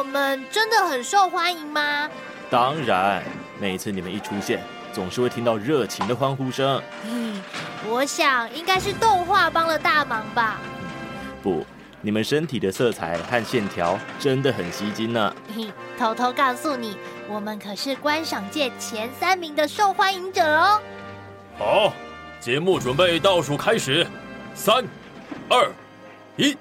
我们真的很受欢迎吗？当然，每次你们一出现，总是会听到热情的欢呼声。嗯，我想应该是动画帮了大忙吧。不，你们身体的色彩和线条真的很吸睛呢。嘿，偷偷告诉你，我们可是观赏界前三名的受欢迎者哦。好，节目准备倒数开始，三、二、一。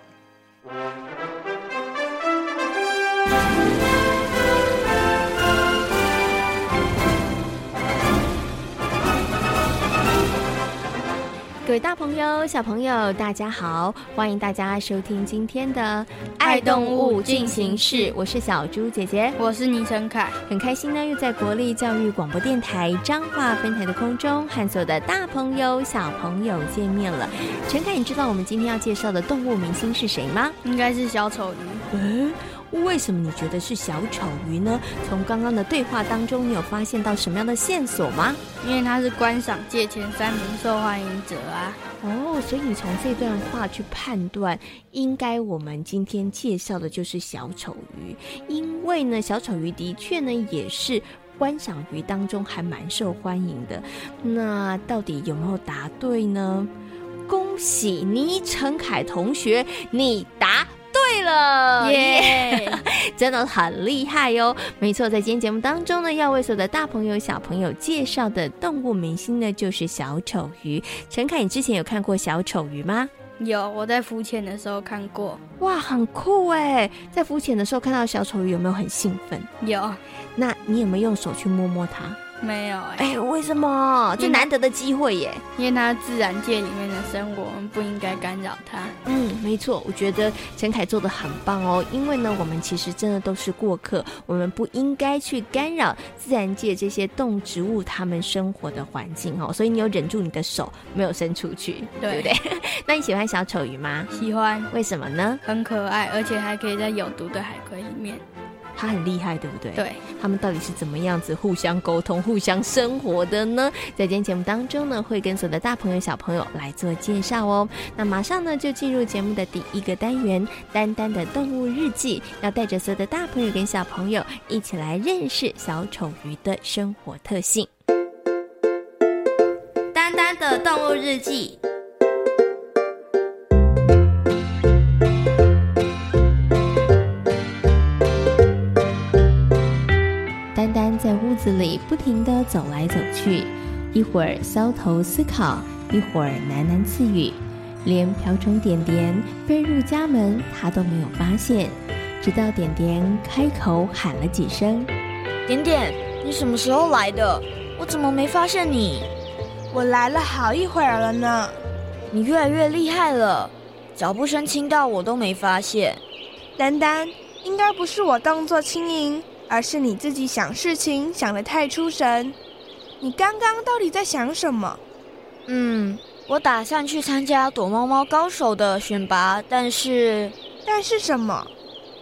各位大朋友、小朋友，大家好！欢迎大家收听今天的《爱动物进行式》，我是小猪姐姐，我是倪晨凯，很开心呢，又在国立教育广播电台彰化分台的空中和所有的大朋友、小朋友见面了。陈凯，你知道我们今天要介绍的动物明星是谁吗？应该是小丑鱼。嗯。为什么你觉得是小丑鱼呢？从刚刚的对话当中，你有发现到什么样的线索吗？因为他是观赏界前三名受欢迎者啊。哦，所以你从这段话去判断，应该我们今天介绍的就是小丑鱼。因为呢，小丑鱼的确呢也是观赏鱼当中还蛮受欢迎的。那到底有没有答对呢？恭喜倪晨凯同学，你答。对了，耶、yeah! 真的很厉害哟、哦！没错，在今天节目当中呢，要为所有的大朋友、小朋友介绍的动物明星呢，就是小丑鱼。陈凯，你之前有看过小丑鱼吗？有，我在浮潜的时候看过。哇，很酷哎！在浮潜的时候看到小丑鱼，有没有很兴奋？有。那你有没有用手去摸摸它？没有哎、为什么？这难得的机会耶！因为它自然界里面的生活，我们不应该干扰它。嗯，没错，我觉得陈凯做的很棒哦。因为呢，我们其实真的都是过客，我们不应该去干扰自然界这些动植物它们生活的环境哦。所以你有忍住你的手，没有伸出去，对，对不对？那你喜欢小丑鱼吗？喜欢。为什么呢？很可爱，而且还可以在有毒的海葵里面。他很厉害，对不对？对，他们到底是怎么样子互相沟通、互相生活的呢？在今天节目当中呢，会跟所有的大朋友、小朋友来做介绍哦。那马上呢，就进入节目的第一个单元——丹丹的动物日记，要带着所有的大朋友跟小朋友一起来认识小丑鱼的生活特性。丹丹的动物日记。里不停地走来走去，一会儿搔头思考，一会儿喃喃自语，连瓢虫点点飞入家门，他都没有发现。直到点点开口喊了几声：“点点，你什么时候来的？我怎么没发现你？我来了好一会儿了呢。你越来越厉害了，脚步声轻到我都没发现。丹丹，应该不是我动作轻盈。”而是你自己想事情想得太出神。你刚刚到底在想什么？嗯，我打算去参加躲猫猫高手的选拔，但是……但是什么？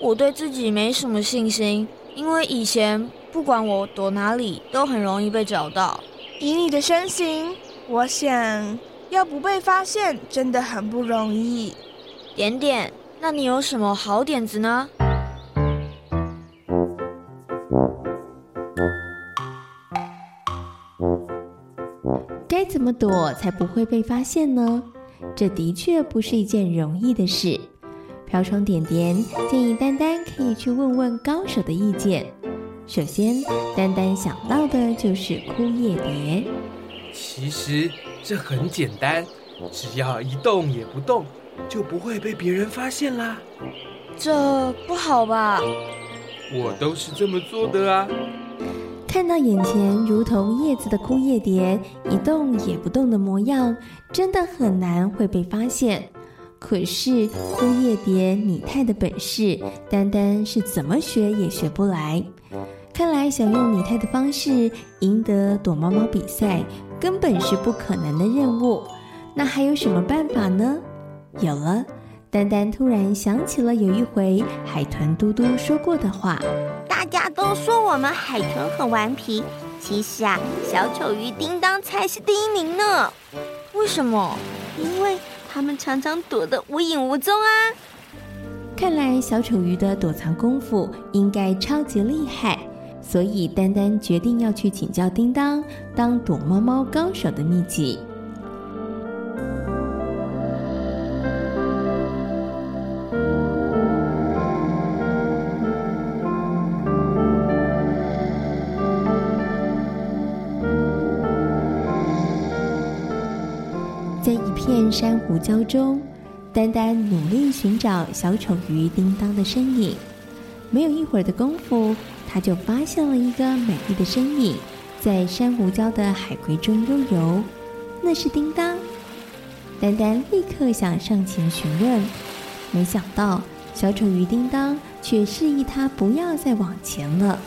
我对自己没什么信心，因为以前不管我躲哪里，都很容易被找到。以你的身形，我想要不被发现真的很不容易。点点，那你有什么好点子呢？么躲才不会被发现呢？这的确不是一件容易的事。瓢虫点点建议丹丹可以去问问高手的意见。首先，丹丹想到的就是枯叶蝶。其实这很简单，只要一动也不动，就不会被别人发现啦。这不好吧？我都是这么做的啊。看到眼前如同叶子的枯叶蝶一动也不动的模样，真的很难会被发现。可是枯叶蝶拟态的本事，单单是怎么学也学不来。看来想用拟态的方式赢得躲猫猫比赛，根本是不可能的任务。那还有什么办法呢？有了，丹丹突然想起了有一回海豚嘟嘟说过的话：“大家都说我们海豚很顽皮，其实啊，小丑鱼叮当才是第一名呢。为什么？因为他们常常躲得无影无踪啊。看来小丑鱼的躲藏功夫应该超级厉害，所以丹丹决定要去请教叮当当躲猫猫高手的秘籍。”片珊瑚礁中，丹丹努力寻找小丑鱼叮当的身影。没有一会儿的功夫，他就发现了一个美丽的身影，在珊瑚礁的海葵中悠游。那是叮当。丹丹立刻想上前询问，没想到小丑鱼叮当却示意他不要再往前了。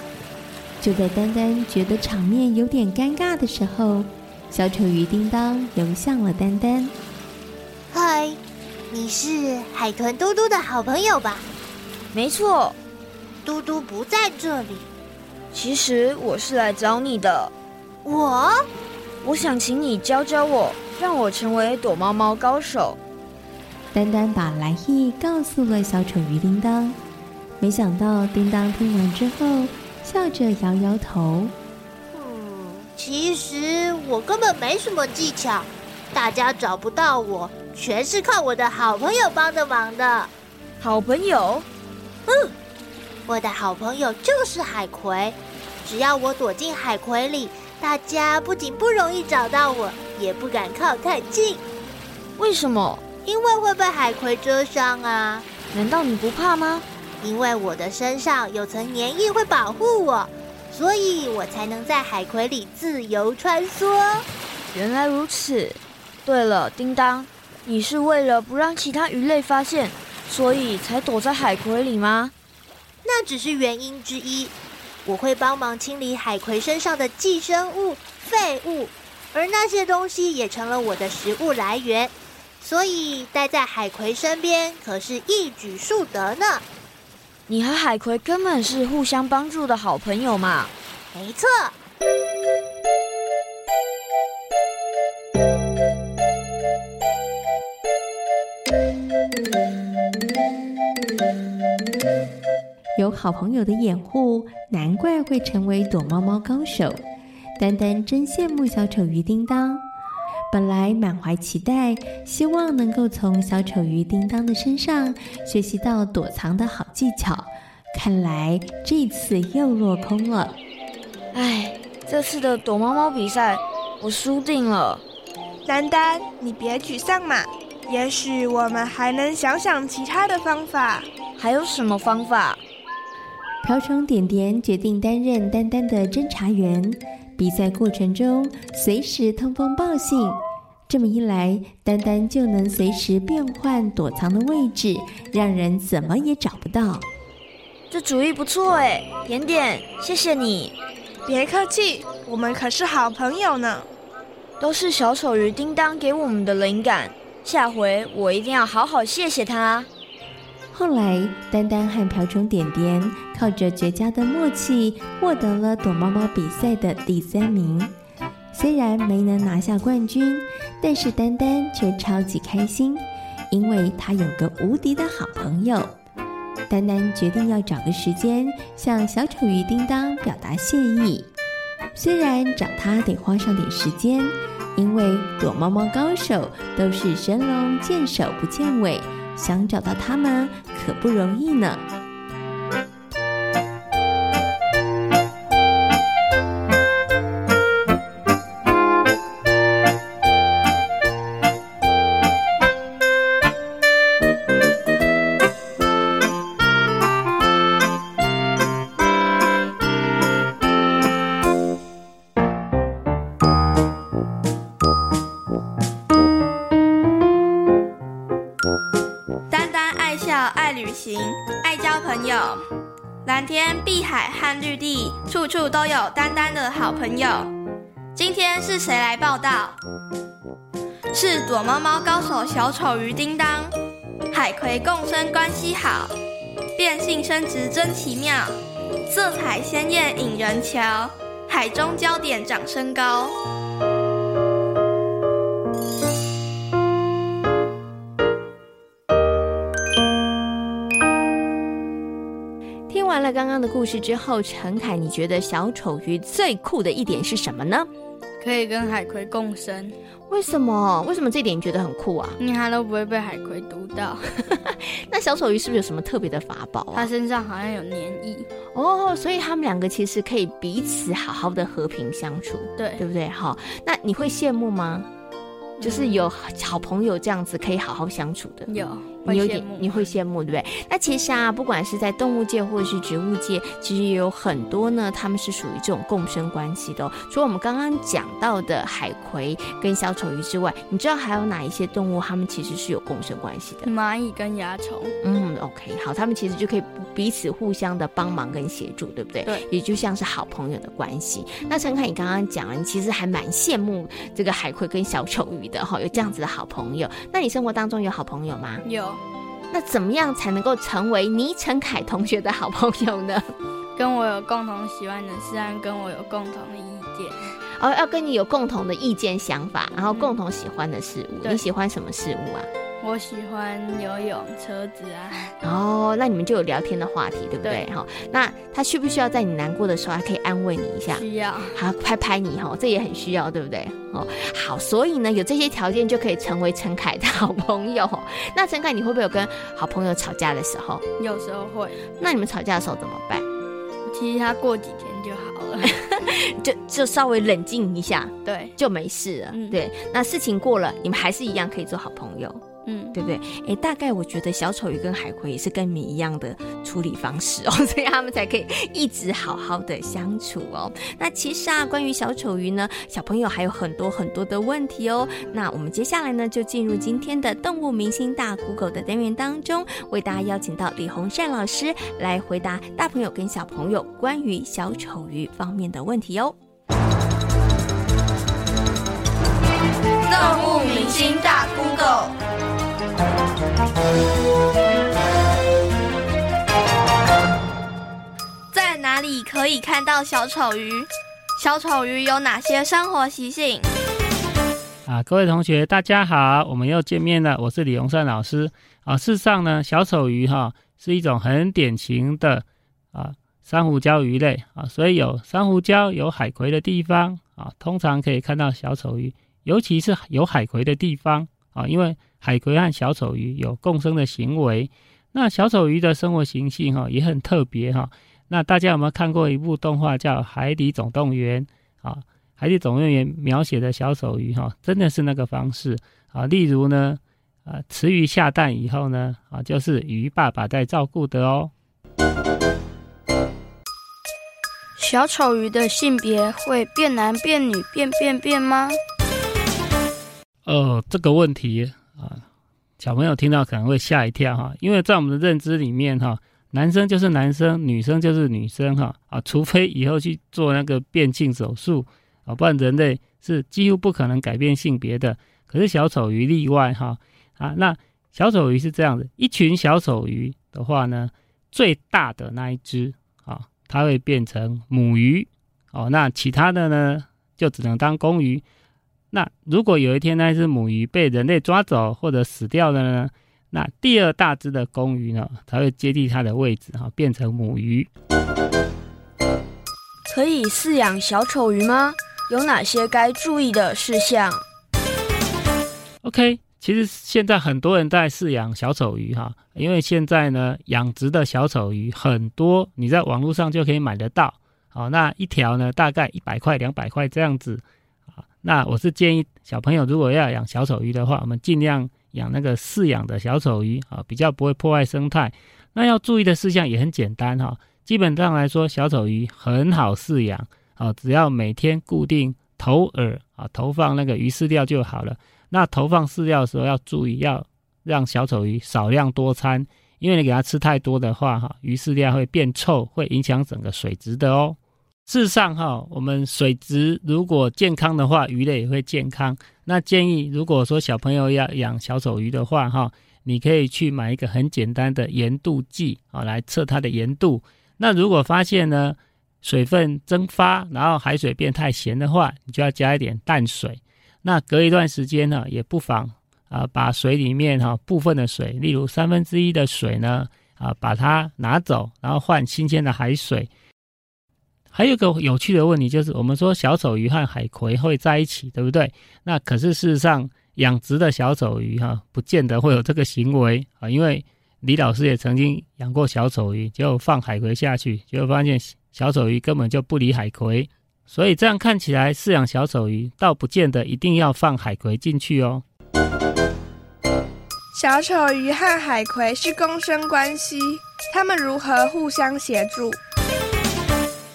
就在丹丹觉得场面有点尴尬的时候，小丑鱼叮当游向了丹丹。嗨，你是海豚嘟嘟的好朋友吧？没错，嘟嘟不在这里。其实我是来找你的。我？我想请你教教我，让我成为躲猫猫高手。丹丹把来意告诉了小丑鱼叮当，没想到叮当听完之后，笑着摇摇头。嗯其实我根本没什么技巧，大家找不到我，全是靠我的好朋友帮的忙的。好朋友？嗯，我的好朋友就是海葵。只要我躲进海葵里，大家不仅不容易找到我，也不敢靠太近。为什么？因为会被海葵蛰伤啊。难道你不怕吗？因为我的身上有层粘液会保护我。所以我才能在海葵里自由穿梭。原来如此。对了，叮当，你是为了不让其他鱼类发现，所以才躲在海葵里吗？那只是原因之一。我会帮忙清理海葵身上的寄生物、废物，而那些东西也成了我的食物来源。所以待在海葵身边可是一举数得呢。你和海葵根本是互相帮助的好朋友嘛？没错。有好朋友的掩护，难怪会成为躲猫猫高手。丹丹真羡慕小丑鱼叮当。本来满怀期待，希望能够从小丑鱼叮当的身上学习到躲藏的好技巧，看来这次又落空了。唉，这次的躲猫猫比赛我输定了。丹丹，你别沮丧嘛，也许我们还能想想其他的方法。还有什么方法？瓢虫点点决定担任丹丹的侦查员。比赛过程中随时通风报信，这么一来，丹丹就能随时变换躲藏的位置，让人怎么也找不到。这主意不错哎，点点，谢谢你。别客气，我们可是好朋友呢。都是小丑鱼叮当给我们的灵感，下回我一定要好好谢谢他。后来，丹丹和瓢虫点点靠着绝佳的默契，获得了躲猫猫比赛的第三名。虽然没能拿下冠军，但是丹丹却超级开心，因为她有个无敌的好朋友。丹丹决定要找个时间向小丑鱼叮当表达谢意。虽然找他得花上点时间，因为躲猫猫高手都是神龙见首不见尾。想找到他们可不容易呢。海和绿地，处处都有丹丹的好朋友。今天是谁来报道？是躲猫猫高手小丑鱼叮当。海葵共生关系好，变性生殖真奇妙，色彩鲜艳引人瞧，海中焦点长身高。了刚刚的故事之后，陈凯，你觉得小丑鱼最酷的一点是什么呢？可以跟海葵共生。为什么？为什么这点你觉得很酷啊？你它都不会被海葵毒到。那小丑鱼是不是有什么特别的法宝啊？它身上好像有粘液哦，所以他们两个其实可以彼此好好的和平相处，对对不对？好，那你会羡慕吗？就是有好朋友这样子可以好好相处的，有。你有点你会羡慕，对不对？那其实啊，不管是在动物界或者是植物界，其实也有很多呢，他们是属于这种共生关系的哦。除了我们刚刚讲到的海葵跟小丑鱼之外，你知道还有哪一些动物，它们其实是有共生关系的？蚂蚁跟蚜虫。嗯，OK，好，它们其实就可以彼此互相的帮忙跟协助，对不对？对，也就像是好朋友的关系。那陈凯，你刚刚讲了，你其实还蛮羡慕这个海葵跟小丑鱼的哈，有这样子的好朋友。那你生活当中有好朋友吗？有。那怎么样才能够成为倪陈凯同学的好朋友呢？跟我有共同喜欢的事，跟我有共同的意见，哦，要跟你有共同的意见想法，然后共同喜欢的事物。嗯、你喜欢什么事物啊？我喜欢游泳、车子啊。哦，那你们就有聊天的话题，对不对？哈，那他需不需要在你难过的时候还可以安慰你一下？需要。好，拍拍你哈，这也很需要，对不对？哦，好，所以呢，有这些条件就可以成为陈凯的好朋友。那陈凯，你会不会有跟好朋友吵架的时候？有时候会。那你们吵架的时候怎么办？其实他过几天就好了，就就稍微冷静一下，对，就没事了。嗯，对，那事情过了，你们还是一样可以做好朋友。嗯，对不对？哎，大概我觉得小丑鱼跟海葵也是跟你一样的处理方式哦，所以他们才可以一直好好的相处哦。那其实啊，关于小丑鱼呢，小朋友还有很多很多的问题哦。那我们接下来呢，就进入今天的动物明星大 Google 的单元当中，为大家邀请到李洪善老师来回答大朋友跟小朋友关于小丑鱼方面的问题哦。动物明星大 Google。可以看到小丑鱼？小丑鱼有哪些生活习性？啊，各位同学，大家好，我们又见面了。我是李荣善老师。啊，事实上呢，小丑鱼哈、是一种很典型的啊珊瑚礁鱼类啊，所以有珊瑚礁、有海葵的地方啊，通常可以看到小丑鱼，尤其是有海葵的地方啊，因为。海葵和小丑鱼有共生的行为，那小丑鱼的生活习性哈也很特别哈。那大家有没有看过一部动画叫《海底总动员》啊？《海底总动员》描写的小丑鱼哈，真的是那个方式啊。例如呢，啊，雌鱼下蛋以后呢，啊，就是鱼爸爸在照顾的哦。小丑鱼的性别会变男变女变变变吗？呃，这个问题。啊，小朋友听到可能会吓一跳哈，因为在我们的认知里面哈，男生就是男生，女生就是女生哈啊，除非以后去做那个变性手术啊，不然人类是几乎不可能改变性别的。可是小丑鱼例外哈啊，那小丑鱼是这样子，一群小丑鱼的话呢，最大的那一只啊，它会变成母鱼哦，那其他的呢，就只能当公鱼。那如果有一天那只母鱼被人类抓走或者死掉了呢？那第二大只的公鱼呢，才会接替它的位置哈，变成母鱼。可以饲养小丑鱼吗？有哪些该注意的事项？OK，其实现在很多人在饲养小丑鱼哈，因为现在呢养殖的小丑鱼很多，你在网络上就可以买得到。好，那一条呢大概一百块、两百块这样子。那我是建议小朋友，如果要养小丑鱼的话，我们尽量养那个饲养的小丑鱼啊，比较不会破坏生态。那要注意的事项也很简单哈，基本上来说，小丑鱼很好饲养啊，只要每天固定投饵啊，投放那个鱼饲料就好了。那投放饲料的时候要注意，要让小丑鱼少量多餐，因为你给它吃太多的话，哈，鱼饲料会变臭，会影响整个水质的哦。事实上，哈，我们水质如果健康的话，鱼类也会健康。那建议，如果说小朋友要养小丑鱼的话，哈，你可以去买一个很简单的盐度计啊，来测它的盐度。那如果发现呢，水分蒸发，然后海水变太咸的话，你就要加一点淡水。那隔一段时间呢，也不妨啊，把水里面哈部分的水，例如三分之一的水呢，啊，把它拿走，然后换新鲜的海水。还有一个有趣的问题就是，我们说小丑鱼和海葵会在一起，对不对？那可是事实上，养殖的小丑鱼哈，不见得会有这个行为啊。因为李老师也曾经养过小丑鱼，结果放海葵下去，结果发现小丑鱼根本就不理海葵。所以这样看起来，饲养小丑鱼倒不见得一定要放海葵进去哦。小丑鱼和海葵是共生关系，它们如何互相协助？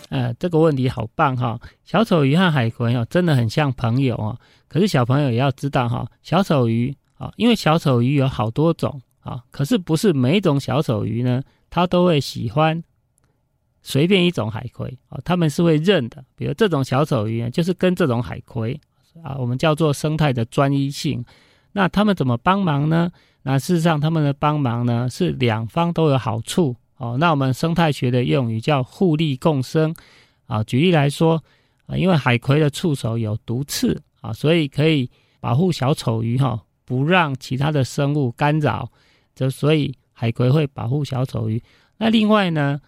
呃，这个问题好棒哈！小丑鱼和海葵哦，真的很像朋友哦。可是小朋友也要知道哈，小丑鱼啊，因为小丑鱼有好多种啊，可是不是每一种小丑鱼呢，它都会喜欢随便一种海葵啊，它们是会认的。比如这种小丑鱼呢，就是跟这种海葵啊，我们叫做生态的专一性。那他们怎么帮忙呢？那事实上，他们的帮忙呢，是两方都有好处。哦，那我们生态学的用语叫互利共生啊。举例来说啊，因为海葵的触手有毒刺啊，所以可以保护小丑鱼哈，不让其他的生物干扰。就所以海葵会保护小丑鱼。那另外呢，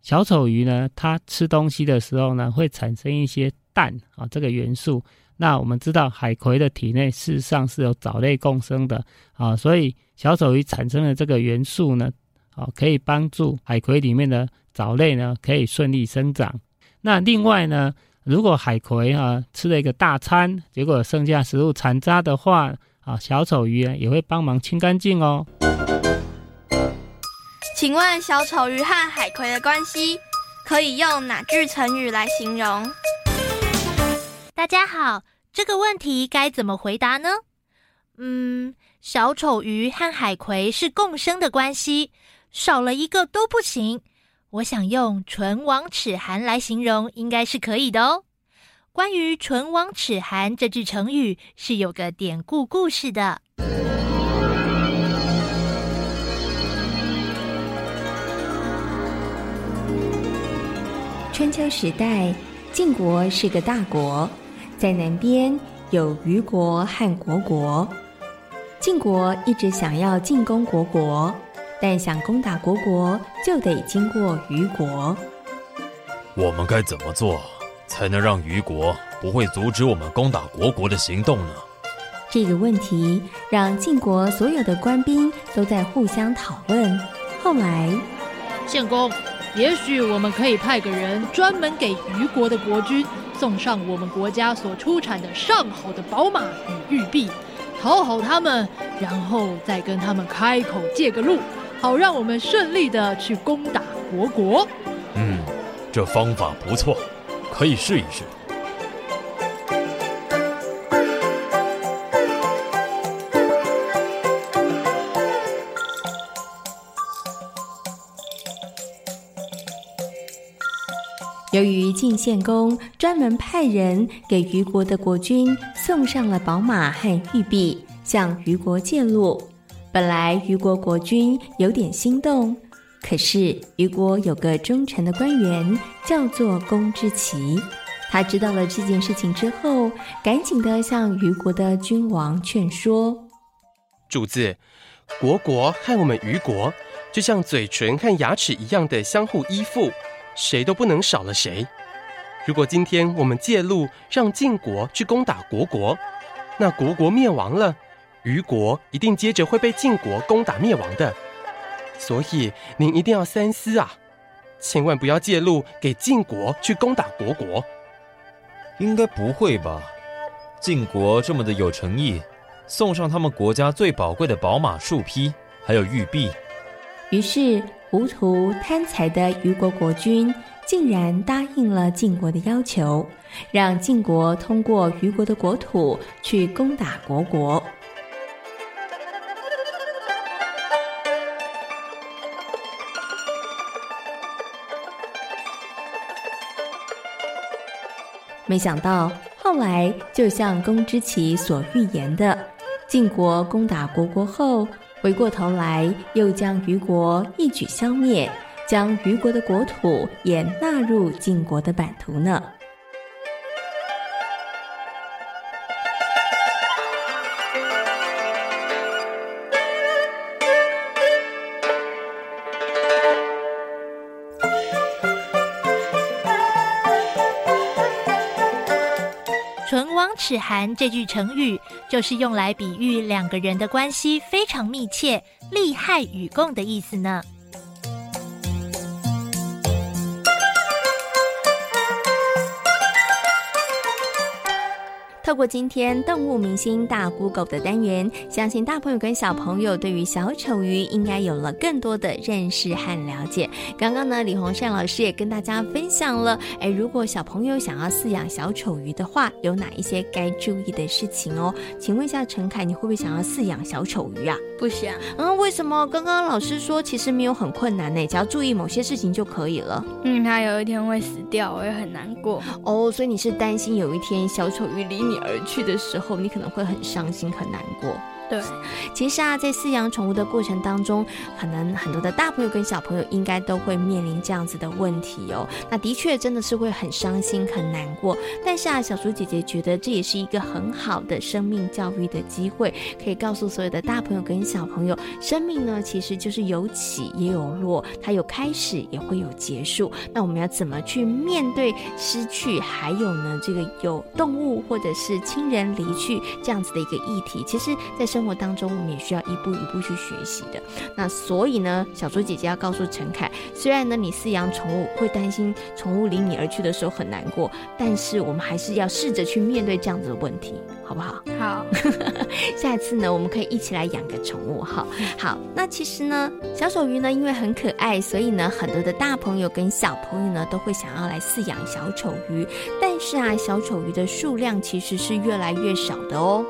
小丑鱼呢，它吃东西的时候呢，会产生一些氮啊这个元素。那我们知道海葵的体内事实上是有藻类共生的啊，所以小丑鱼产生的这个元素呢。哦，可以帮助海葵里面的藻类呢，可以顺利生长。那另外呢，如果海葵啊吃了一个大餐，结果剩下食物残渣的话，啊，小丑鱼也会帮忙清干净哦。请问小丑鱼和海葵的关系可以用哪句成语来形容？大家好，这个问题该怎么回答呢？嗯，小丑鱼和海葵是共生的关系。少了一个都不行，我想用“唇亡齿寒”来形容，应该是可以的哦。关于“唇亡齿寒”这句成语，是有个典故故事的。春秋时代，晋国是个大国，在南边有虞国和虢国。晋国一直想要进攻虢国。但想攻打国国，就得经过虞国。我们该怎么做，才能让虞国不会阻止我们攻打国国的行动呢？这个问题让晋国所有的官兵都在互相讨论。后来，献公，也许我们可以派个人专门给虞国的国君送上我们国家所出产的上好的宝马与玉璧，讨好他们，然后再跟他们开口借个路。好，让我们顺利的去攻打虢国。嗯，这方法不错，可以试一试。由于晋献公专门派人给虞国的国君送上了宝马和玉璧，向虞国借路。本来虞国国君有点心动，可是虞国有个忠诚的官员叫做公之奇，他知道了这件事情之后，赶紧的向虞国的君王劝说：“主子，国国和我们虞国就像嘴唇和牙齿一样的相互依附，谁都不能少了谁。如果今天我们借路让晋国去攻打虢国，那虢国灭亡了。”虞国一定接着会被晋国攻打灭亡的，所以您一定要三思啊！千万不要借路给晋国去攻打虢国。应该不会吧？晋国这么的有诚意，送上他们国家最宝贵的宝马数匹，还有玉璧。于是糊涂贪财的虞国国君竟然答应了晋国的要求，让晋国通过虞国的国土去攻打虢国。没想到后来就像公之奇所预言的，晋国攻打虢国后，回过头来又将虞国一举消灭，将虞国的国土也纳入晋国的版图呢。唇亡齿寒这句成语就是用来比喻两个人的关系非常密切、利害与共的意思呢。透过今天动物明星大 Google 的单元，相信大朋友跟小朋友对于小丑鱼应该有了更多的认识和了解。刚刚呢，李洪善老师也跟大家分享了，哎，如果小朋友想要饲养小丑鱼的话，有哪一些该注意的事情哦？请问一下陈凯，你会不会想要饲养小丑鱼啊？不想。嗯，为什么？刚刚老师说其实没有很困难呢，只要注意某些事情就可以了。嗯，它有一天会死掉，我也很难过。哦，所以你是担心有一天小丑鱼离你而去的时候，你可能会很伤心、很难过。对，其实啊，在饲养宠物的过程当中，可能很多的大朋友跟小朋友应该都会面临这样子的问题哦。那的确真的是会很伤心、很难过。但是啊，小猪姐姐觉得这也是一个很好的生命教育的机会，可以告诉所有的大朋友跟小朋友，生命呢其实就是有起也有落，它有开始也会有结束。那我们要怎么去面对失去，还有呢这个有动物或者是亲人离去这样子的一个议题？其实，在生生活当中，我们也需要一步一步去学习的。那所以呢，小猪姐姐要告诉陈凯，虽然呢你饲养宠物会担心宠物离你而去的时候很难过，但是我们还是要试着去面对这样子的问题，好不好？好。下一次呢，我们可以一起来养个宠物。哈，好。那其实呢，小丑鱼呢，因为很可爱，所以呢，很多的大朋友跟小朋友呢，都会想要来饲养小丑鱼。但是啊，小丑鱼的数量其实是越来越少的哦。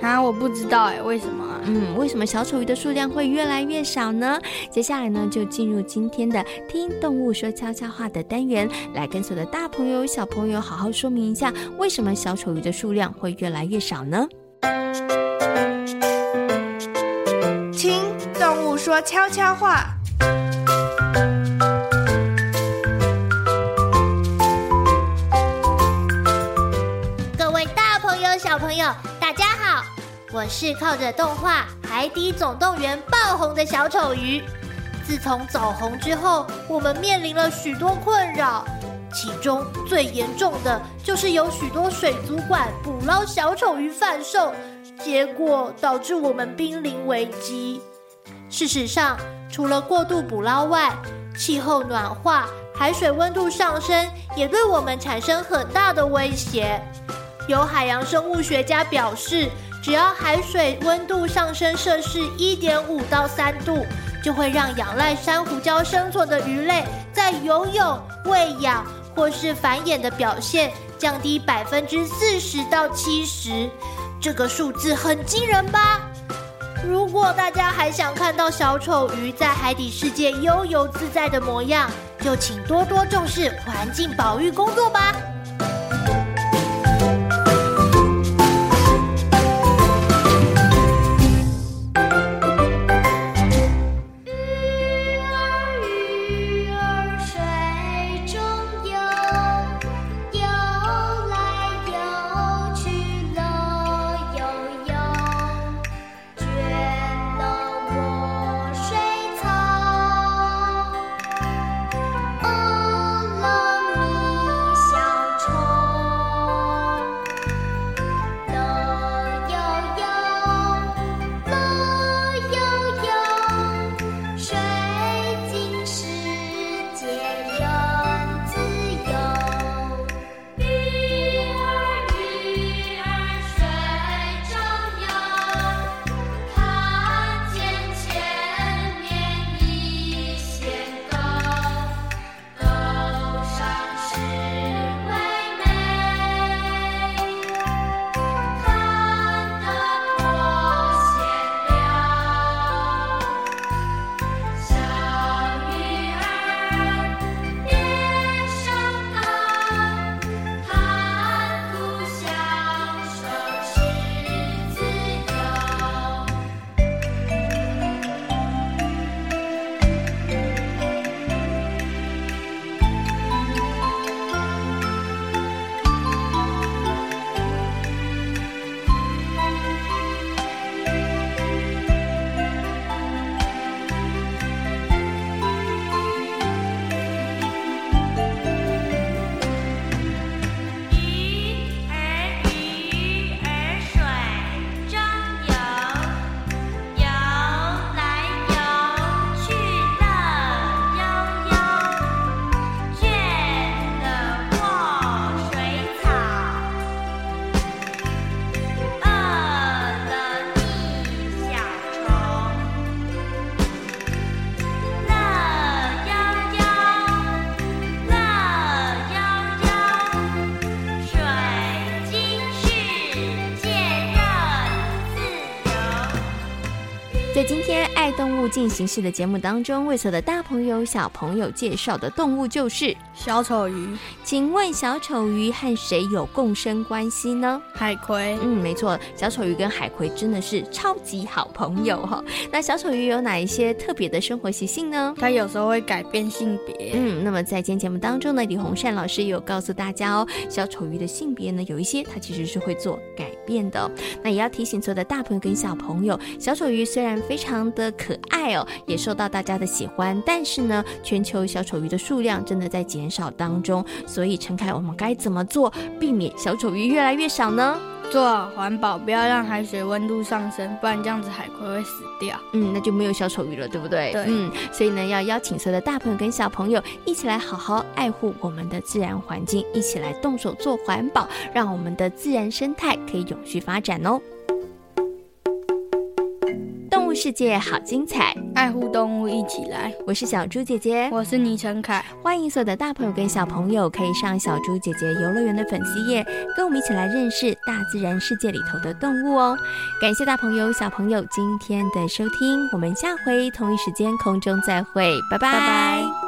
啊，我不知道哎，为什么啊？嗯，为什么小丑鱼的数量会越来越少呢？接下来呢，就进入今天的听动物说悄悄话的单元，来跟所有的大朋友、小朋友好好说明一下，为什么小丑鱼的数量会越来越少呢？听动物说悄悄话。各位大朋友，大家好，我是靠着动画《海底总动员》爆红的小丑鱼。自从走红之后，我们面临了许多困扰，其中最严重的就是有许多水族馆捕捞小丑鱼贩售，结果导致我们濒临危机。事实上，除了过度捕捞外，气候暖化、海水温度上升也对我们产生很大的威胁。有海洋生物学家表示，只要海水温度上升摄氏一点五到三度，就会让仰赖珊瑚礁生存的鱼类在游泳、喂养或是繁衍的表现降低百分之四十到七十。这个数字很惊人吧？如果大家还想看到小丑鱼在海底世界悠游自在的模样，就请多多重视环境保育工作吧。进行式》的节目当中，为所有的大朋友、小朋友介绍的动物就是小丑鱼。请问小丑鱼和谁有共生关系呢？海葵。嗯，没错，小丑鱼跟海葵真的是超级好朋友哈。那小丑鱼有哪一些特别的生活习性呢？它有时候会改变性别。嗯，那么在今天节目当中呢，李洪善老师也有告诉大家哦，小丑鱼的性别呢，有一些它其实是会做改变的。那也要提醒所有的大朋友跟小朋友，小丑鱼虽然非常的可爱哦，也受到大家的喜欢，但是呢，全球小丑鱼的数量真的在减少当中。所以陈凯，我们该怎么做，避免小丑鱼越来越少呢？做好环保，不要让海水温度上升，不然这样子海葵会死掉。嗯，那就没有小丑鱼了，对不对？对。嗯，所以呢，要邀请所有的大朋友跟小朋友一起来好好爱护我们的自然环境，一起来动手做环保，让我们的自然生态可以永续发展哦。世界好精彩，爱护动物一起来。我是小猪姐姐，我是倪晨凯。欢迎所有的大朋友跟小朋友可以上小猪姐姐游乐园的粉丝页，跟我们一起来认识大自然世界里头的动物哦。感谢大朋友小朋友今天的收听，我们下回同一时间空中再会，拜拜。拜拜。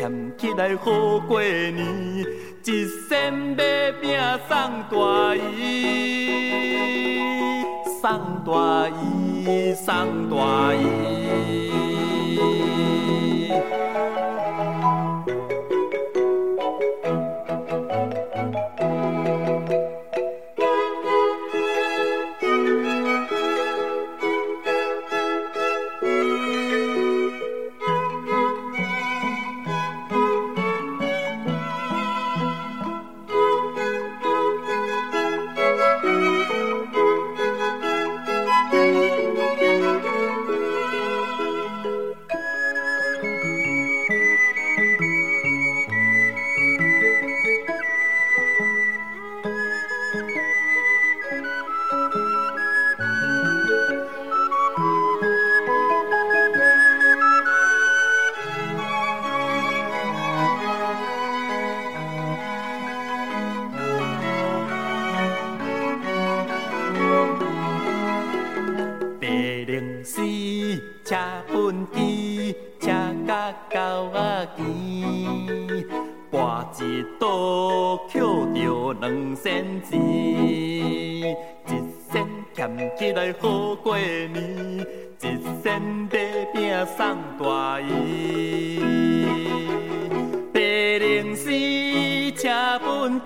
俭起来好过年，一仙买饼送大姨，送大姨，送大姨。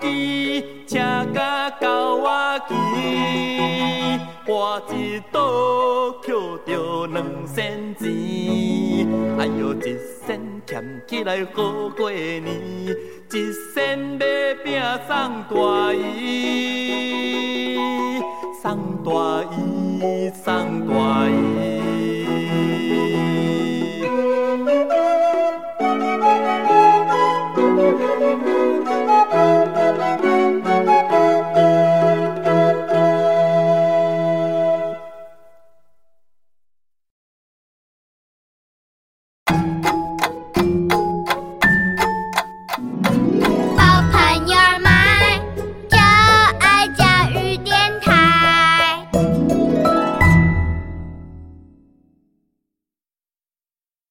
机只，车甲到我去，我一倒捡着两仙钱，哎哟，一仙俭起来好过年，一仙买饼送大姨，送大姨，送大姨。